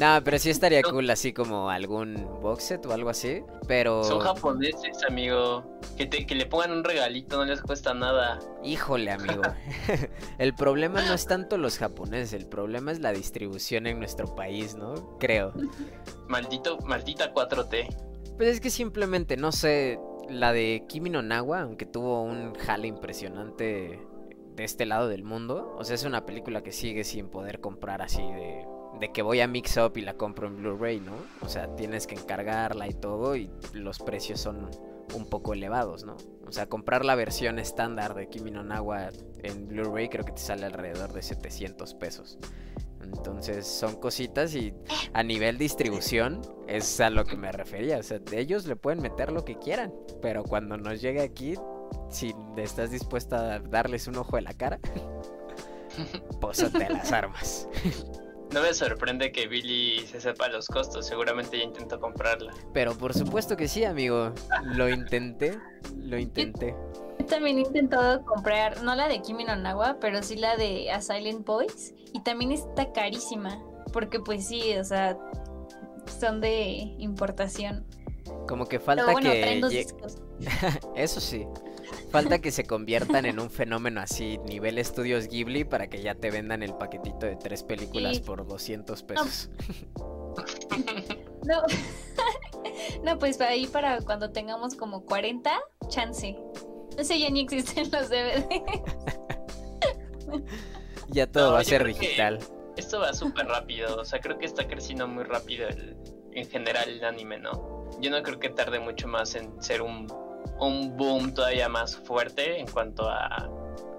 No, pero sí estaría cool así como algún box set o algo así, pero... Son japoneses, amigo. Que, te, que le pongan un regalito no les cuesta nada. Híjole, amigo. el problema no es tanto los japoneses, el problema es la distribución en nuestro país, ¿no? Creo. Maldito, maldita 4T. Pues es que simplemente, no sé, la de Kimi no Nawa, aunque tuvo un jale impresionante de este lado del mundo, o sea, es una película que sigue sin poder comprar así de de que voy a Mix Up y la compro en Blu-ray, ¿no? O sea, tienes que encargarla y todo y los precios son un poco elevados, ¿no? O sea, comprar la versión estándar de Kimi no Nawa en Blu-ray creo que te sale alrededor de 700 pesos. Entonces son cositas y a nivel distribución es a lo que me refería. O sea, ellos le pueden meter lo que quieran, pero cuando nos llegue aquí, si estás dispuesta a darles un ojo de la cara, pósate las armas. No me sorprende que Billy se sepa los costos, seguramente ya intentó comprarla. Pero por supuesto que sí, amigo. Lo intenté, lo intenté. también he intentado comprar, no la de Kimi no Nawa, pero sí la de A Silent Boys. Y también está carísima. Porque pues sí, o sea, son de importación. Como que falta Pero bueno, que... traen dos lle- discos. Eso sí. Falta que se conviertan en un fenómeno así, nivel estudios Ghibli, para que ya te vendan el paquetito de tres películas Sí. por 200 pesos. No. no, pues ahí para cuando tengamos como 40, chance. No sé, ya ni existen los DVD. Ya todo No, va a ser digital. Esto va súper rápido, o sea, creo que está creciendo muy rápido el- en general el anime, ¿no? Yo no creo que tarde mucho más en ser un, un boom todavía más fuerte en cuanto a,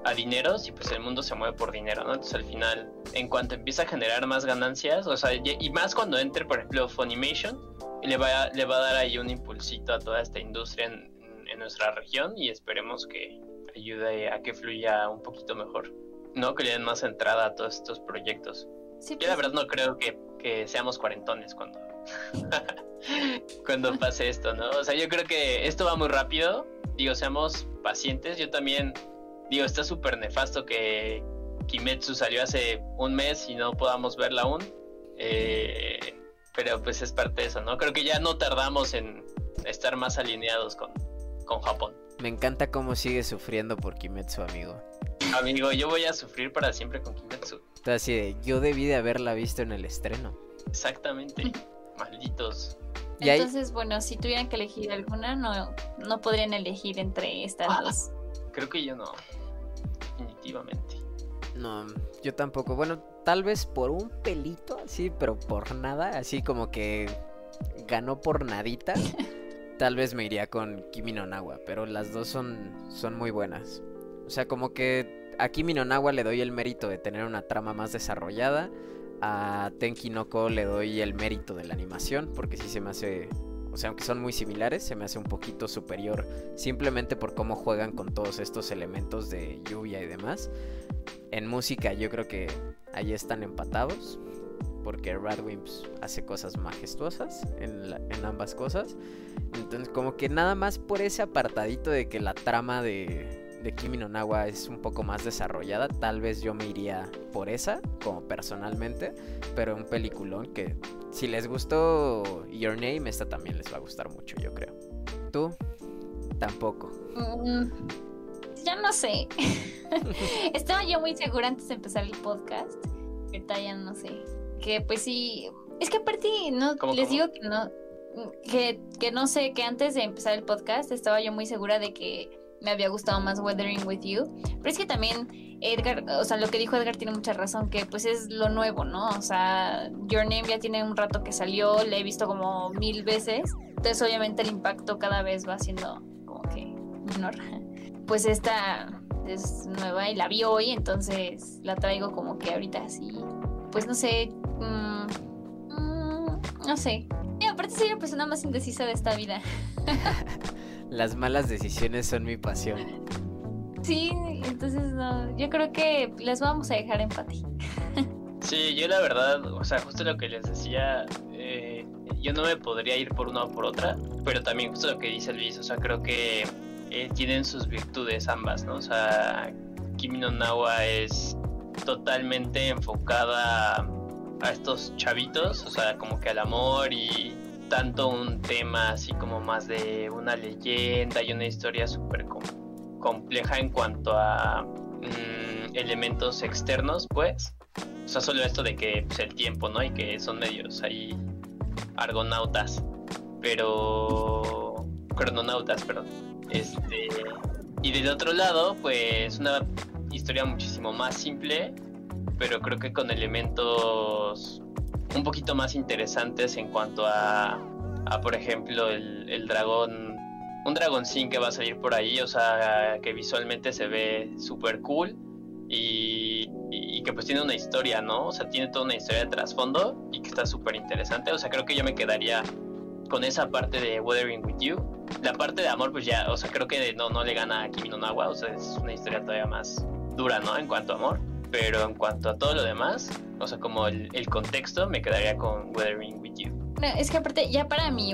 a dineros y pues el mundo se mueve por dinero, ¿no? Entonces al final, en cuanto empieza a generar más ganancias, o sea, y más cuando entre, por ejemplo, Funimation, le va, a- le va a dar ahí un impulsito a toda esta industria en, en nuestra región y esperemos que ayude a que fluya un poquito mejor. No que le den más entrada a todos estos proyectos. Sí, Yo la pues, verdad no creo que, que seamos cuarentones cuando, cuando pase esto, ¿no? O sea, yo creo que esto va muy rápido. Digo, seamos pacientes. Yo también, digo, está súper nefasto que Kimetsu salió hace un mes y no podamos verla aún. Eh, pero pues es parte de eso, ¿no? Creo que ya no tardamos en estar más alineados con, con Japón. Me encanta cómo sigue sufriendo por Kimetsu, amigo. Amigo, yo voy a sufrir para siempre con Kimetsu. Está así de, yo debí de haberla visto en el estreno. Exactamente. Malditos. Entonces, bueno, si tuvieran que elegir alguna, no, no podrían elegir entre estas Ah. dos. Creo que yo no. Definitivamente. No, yo tampoco. Bueno, tal vez por un pelito, así, pero por nada, así como que ganó por nadita. tal vez me iría con Kimi no Nawa, pero las dos son, son muy buenas. O sea, como que a Kimi no Nawa le doy el mérito de tener una trama más desarrollada. A Tenki no Ko le doy el mérito de la animación, porque sí se me hace. O sea, aunque son muy similares, se me hace un poquito superior simplemente por cómo juegan con todos estos elementos de lluvia y demás. En música yo creo que ahí están empatados. Porque Radwimps hace cosas majestuosas en, en ambas cosas. Entonces como que nada más por ese apartadito de que la trama de, de Kimi no Nawa es un poco más desarrollada. Tal vez yo me iría por esa, como personalmente. Pero un peliculón que si les gustó Your Name, esta también les va a gustar mucho, yo creo. ¿Tú? Tampoco. Mm, ya no sé. Estaba yo muy segura antes de empezar el podcast. Ahorita ya no sé. Que pues sí. Es que aparte, no, ¿Cómo, les cómo? digo que no. Que, que no sé, que antes de empezar el podcast estaba yo muy segura de que me había gustado más Weathering with You. Pero es que también Edgar, o sea, lo que dijo Edgar tiene mucha razón, que pues es lo nuevo, ¿no? O sea, Your Name ya tiene un rato que salió, le he visto como mil veces. Entonces, obviamente, el impacto cada vez va siendo como que menor. Pues esta es nueva y la vi hoy, entonces la traigo como que ahorita así. Pues no sé. mm, mm, no sé. Y aparte, soy la persona más indecisa de esta vida. Las malas decisiones son mi pasión. Sí, entonces no. Yo creo que les vamos a dejar empate. Sí, yo la verdad, o sea, justo lo que les decía, eh, yo no me podría ir por una o por otra, pero también justo lo que dice Luis, o sea, creo que eh, tienen sus virtudes ambas, ¿no? O sea, Kimi no Nawa es totalmente enfocada a estos chavitos, o sea, como que al amor y tanto un tema así como más de una leyenda y una historia súper com- compleja en cuanto a mm, elementos externos, pues. O sea, solo esto de que pues, el tiempo, ¿no? Y que son medios ahí argonautas, pero crononautas, perdón. Este y del otro lado, pues una historia muchísimo más simple, pero creo que con elementos un poquito más interesantes en cuanto a, a por ejemplo, el, el dragón, un dragoncín que va a salir por ahí, o sea, que visualmente se ve súper cool y, y- y que pues tiene una historia, ¿no? O sea, tiene toda una historia de trasfondo y que está súper interesante. O sea, creo que yo me quedaría con esa parte de Weathering With You. La parte de amor, pues ya, o sea, creo que no, no le gana a Kimi no Nawa, o sea, es una historia todavía más dura, ¿no? En cuanto a amor. Pero en cuanto a todo lo demás, o sea, como el, contexto, me quedaría con Weathering With You. No, es que aparte, ya para mi,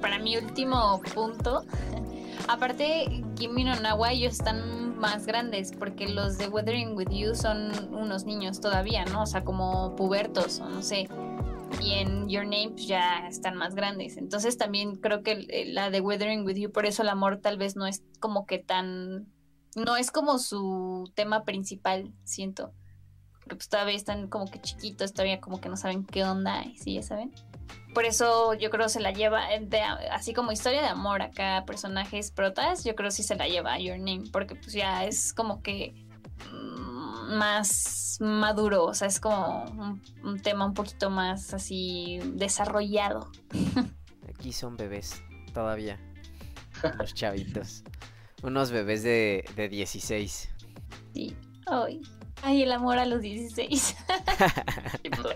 para mi último punto, Aparte, Kimi no Nawa ellos están más grandes porque los de Weathering with You son unos niños todavía, ¿no? O sea, como pubertos o no sé. Y en Your Name pues, ya están más grandes. Entonces también creo que el- la de Weathering with You, por eso el amor tal vez no es como que tan... No es como su tema principal, siento. Porque pues todavía están como que chiquitos, todavía como que no saben qué onda, sí, ya saben. Por eso yo creo se la lleva, eh, de- así como historia de amor acá, personajes protas, yo creo sí se la lleva a Your Name, porque pues ya es como que mm, más maduro, o sea, es como un tema un poquito más así desarrollado. Aquí son bebés, todavía. Los chavitos. Unos bebés de, de 16. Sí. Ay, ay, el amor a los 16. Y punto.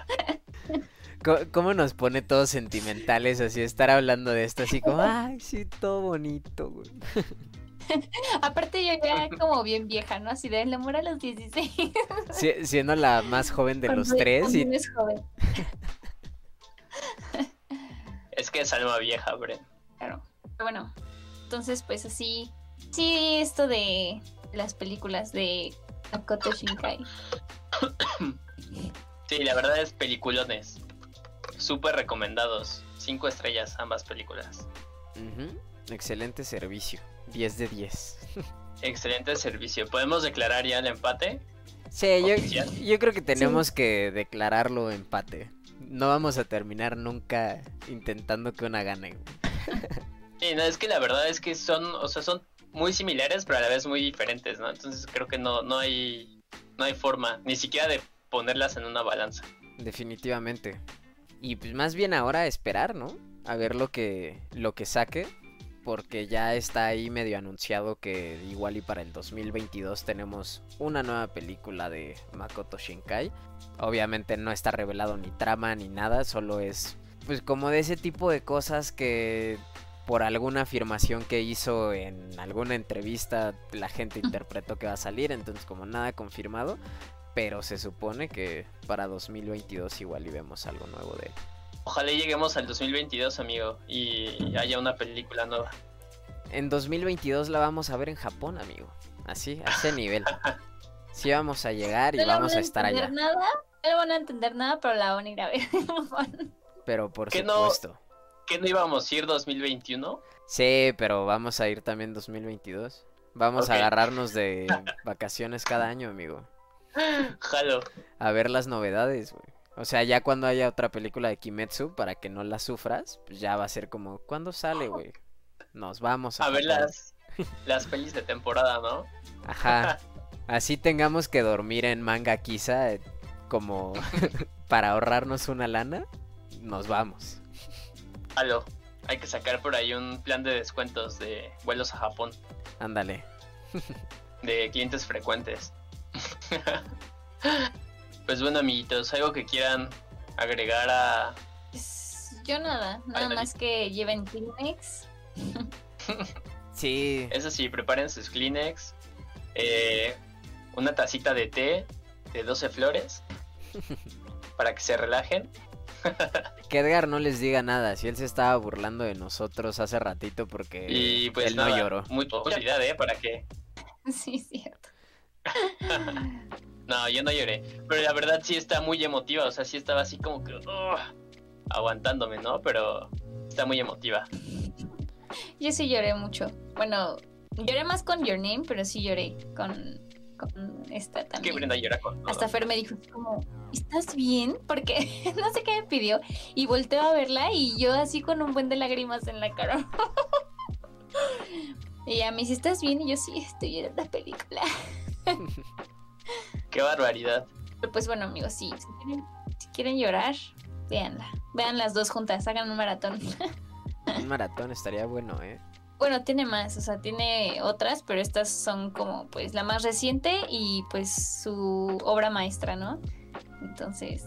Co- ¿Cómo nos pone todos sentimentales así estar hablando de esto? Así como, ay, sí, todo bonito, güey. Aparte yo ya como bien vieja, ¿no? Así de el amor a los 16. Si- siendo la más joven de los tres y es joven, Es que es alma vieja, Bren. claro. Pero bueno, entonces pues así, sí, esto de las películas de Makoto Shinkai. Sí, la verdad es peliculones. Súper recomendados. Cinco estrellas ambas películas. Excelente servicio. 10 de 10. Excelente servicio. ¿Podemos declarar ya el empate? Sí, yo, yo creo que tenemos que declararlo empate. No vamos a terminar nunca intentando que una gane. Sí, no, es que la verdad es que son, o sea, son muy similares, pero a la vez muy diferentes, ¿no? Entonces creo que no, no hay, no hay forma, ni siquiera de ponerlas en una balanza. Definitivamente. Y pues más bien ahora esperar, ¿no? A ver lo que, lo que saque. Porque ya está ahí medio anunciado que igual y para el 2022 tenemos una nueva película de Makoto Shinkai. Obviamente no está revelado ni trama ni nada, solo es pues como de ese tipo de cosas que por alguna afirmación que hizo en alguna entrevista la gente interpretó que va a salir, entonces como nada confirmado, pero se supone que para 2022 igual y vemos algo nuevo de él. Ojalá y lleguemos al 2022, amigo, y haya una película nueva. En 2022 la vamos a ver en Japón, amigo. Así, a ese nivel. Sí vamos a llegar y No vamos van a estar allá. entender Nada, no le van a entender nada, pero la van a ir a ver. Pero por ¿Qué no? ¿Qué no íbamos a ir 2021? Sí, pero vamos a ir también 2022. Vamos a agarrarnos de vacaciones cada año, amigo. Jalo. A ver las novedades, güey. O sea, ya cuando haya otra película de Kimetsu, para que no la sufras, pues ya va a ser como, ¿cuándo sale, güey? Nos vamos a A ver Japón". las, las pelis de temporada, ¿no? Ajá. Así tengamos que dormir en manga quizá eh, como para ahorrarnos una lana, nos vamos. Jalo. Hay que sacar por ahí un plan de descuentos de vuelos a Japón, Ándale. de clientes frecuentes. pues bueno, amiguitos, algo que quieran agregar a... Pues, Yo nada, nada más que lleven Kleenex. Sí. Eso sí, preparen sus Kleenex, eh, una tacita de té de 12 flores para que se relajen. Que Edgar no les diga nada, si él se estaba burlando de nosotros hace ratito porque Y pues él nada, no lloró. mucha utilidad, ¿eh? Para que... Sí, cierto. No, yo no lloré. Pero la verdad sí está muy emotiva. O sea, sí estaba así como que. aguantándome, ¿no? Pero está muy emotiva. Yo sí lloré mucho. Bueno, lloré más con Your Name, pero sí lloré con, con esta Es que también. Brenda llora con todo. Hasta Fer me dijo como, ¿estás bien? Porque no sé qué me pidió. Y volteo a verla y yo así con un buen de lágrimas en la cara. y ella me dice, ¿estás bien? Y yo sí, estoy viendo la película. Qué barbaridad. Pero pues bueno, amigos, sí, si quieren, si quieren llorar, véanla. Vean las dos juntas, hagan un maratón. Un maratón estaría bueno, ¿eh? Bueno, tiene más, o sea, tiene otras, pero estas son como pues la más reciente y pues su obra maestra, ¿no? Entonces,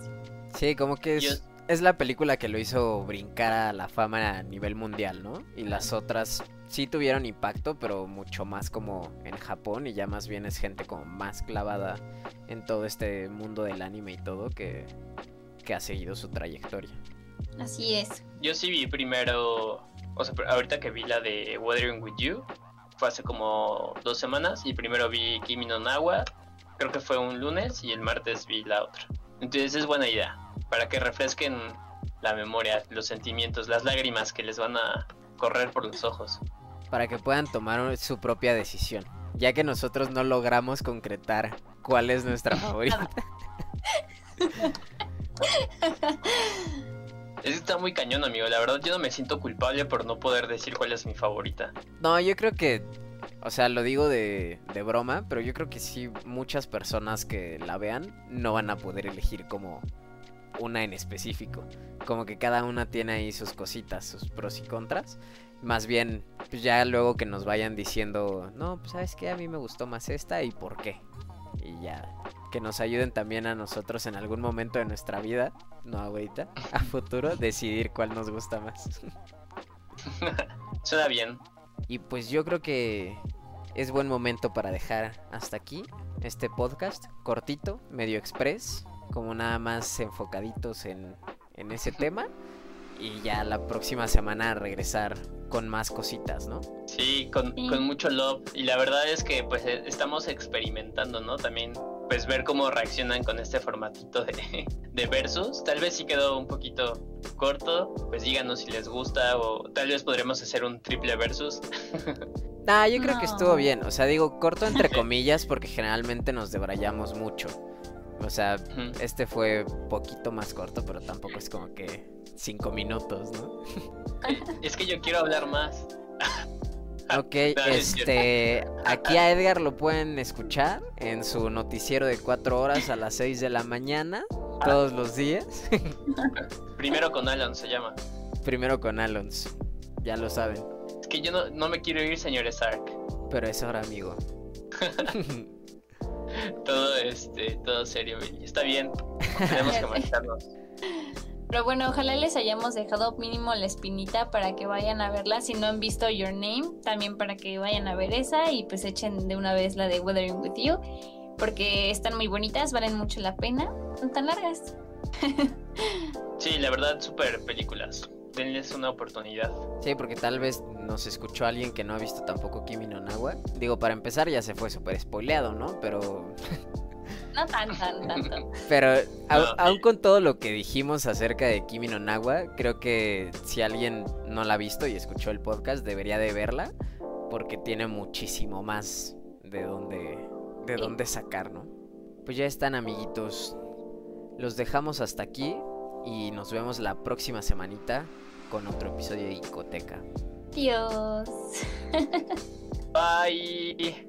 Sí, como que es, Yo- es la película que lo hizo brincar a la fama a nivel mundial, ¿no? Y las otras sí tuvieron impacto, pero mucho más como en Japón y ya más bien es gente como más clavada en todo este mundo del anime y todo que, que ha seguido su trayectoria. así es. Yo sí vi primero. O sea, ahorita que vi la de Wuthering with You. fue hace como dos semanas y primero vi Kimi no Nawa, creo que fue un lunes y el martes vi la otra. Entonces es buena idea, para que refresquen la memoria, los sentimientos, las lágrimas que les van a correr por los ojos. Para que puedan tomar su propia decisión, ya que nosotros no logramos concretar cuál es nuestra favorita. Está muy cañón, amigo. La verdad, yo no me siento culpable por no poder decir cuál es mi favorita. No, yo creo que. O sea, lo digo de, de broma, pero yo creo que sí, muchas personas que la vean no van a poder elegir como una en específico. Como que cada una tiene ahí sus cositas, sus pros y contras. Más bien, pues ya luego que nos vayan diciendo, no, pues sabes que a mí me gustó más esta y por qué. Y ya, que nos ayuden también a nosotros en algún momento de nuestra vida, no ahorita, a futuro, decidir cuál nos gusta más. Suena bien. Y pues yo creo que es buen momento para dejar hasta aquí este podcast cortito, medio express, como nada más enfocaditos en, en ese tema. Y ya la próxima semana regresar con más cositas, ¿no? Sí, con, con mucho love. Y la verdad es que pues e, estamos experimentando, ¿no? También pues ver cómo reaccionan con este formatito de, de versus. Tal vez sí quedó un poquito corto, pues díganos si les gusta o tal vez podremos hacer un triple versus. Nah, yo creo que estuvo bien. O sea, digo corto entre comillas porque generalmente nos debrayamos mucho. O sea, este fue poquito más corto, pero tampoco es como que cinco minutos, ¿no? es que yo quiero hablar más. Ok, No, es este, aquí a Edgar lo pueden escuchar en su noticiero de cuatro horas a las 6 de la mañana, todos los días. Primero con Alan se llama. Primero con Alons, ya lo saben, Es que yo no, no me quiero ir, señor Stark. pero es ahora amigo. Todo este, todo serio, Billy. Está bien. Tenemos que marcharnos. Pero bueno, ojalá les hayamos dejado mínimo la espinita para que vayan a verla. Si no han visto Your Name, también para que vayan a ver esa y pues echen de una vez la de Weathering with You. Porque están muy bonitas, valen mucho la pena. Son tan largas. Sí, la verdad, super películas. Denles una oportunidad. Sí, porque tal vez nos escuchó alguien que no ha visto tampoco Kimi no Nawa. Digo, para empezar ya se fue súper spoileado, ¿no? Pero No tan, tan, tan, tan. Pero No, aún con todo lo que dijimos acerca de Kimi no Nawa, creo que si alguien no la ha visto y escuchó el podcast, debería de verla, porque tiene muchísimo más de dónde, de Sí. dónde sacar, ¿no? Pues ya están, amiguitos. Los dejamos hasta aquí y nos vemos la próxima semanita con otro episodio de Icoteca. Dios. Bye.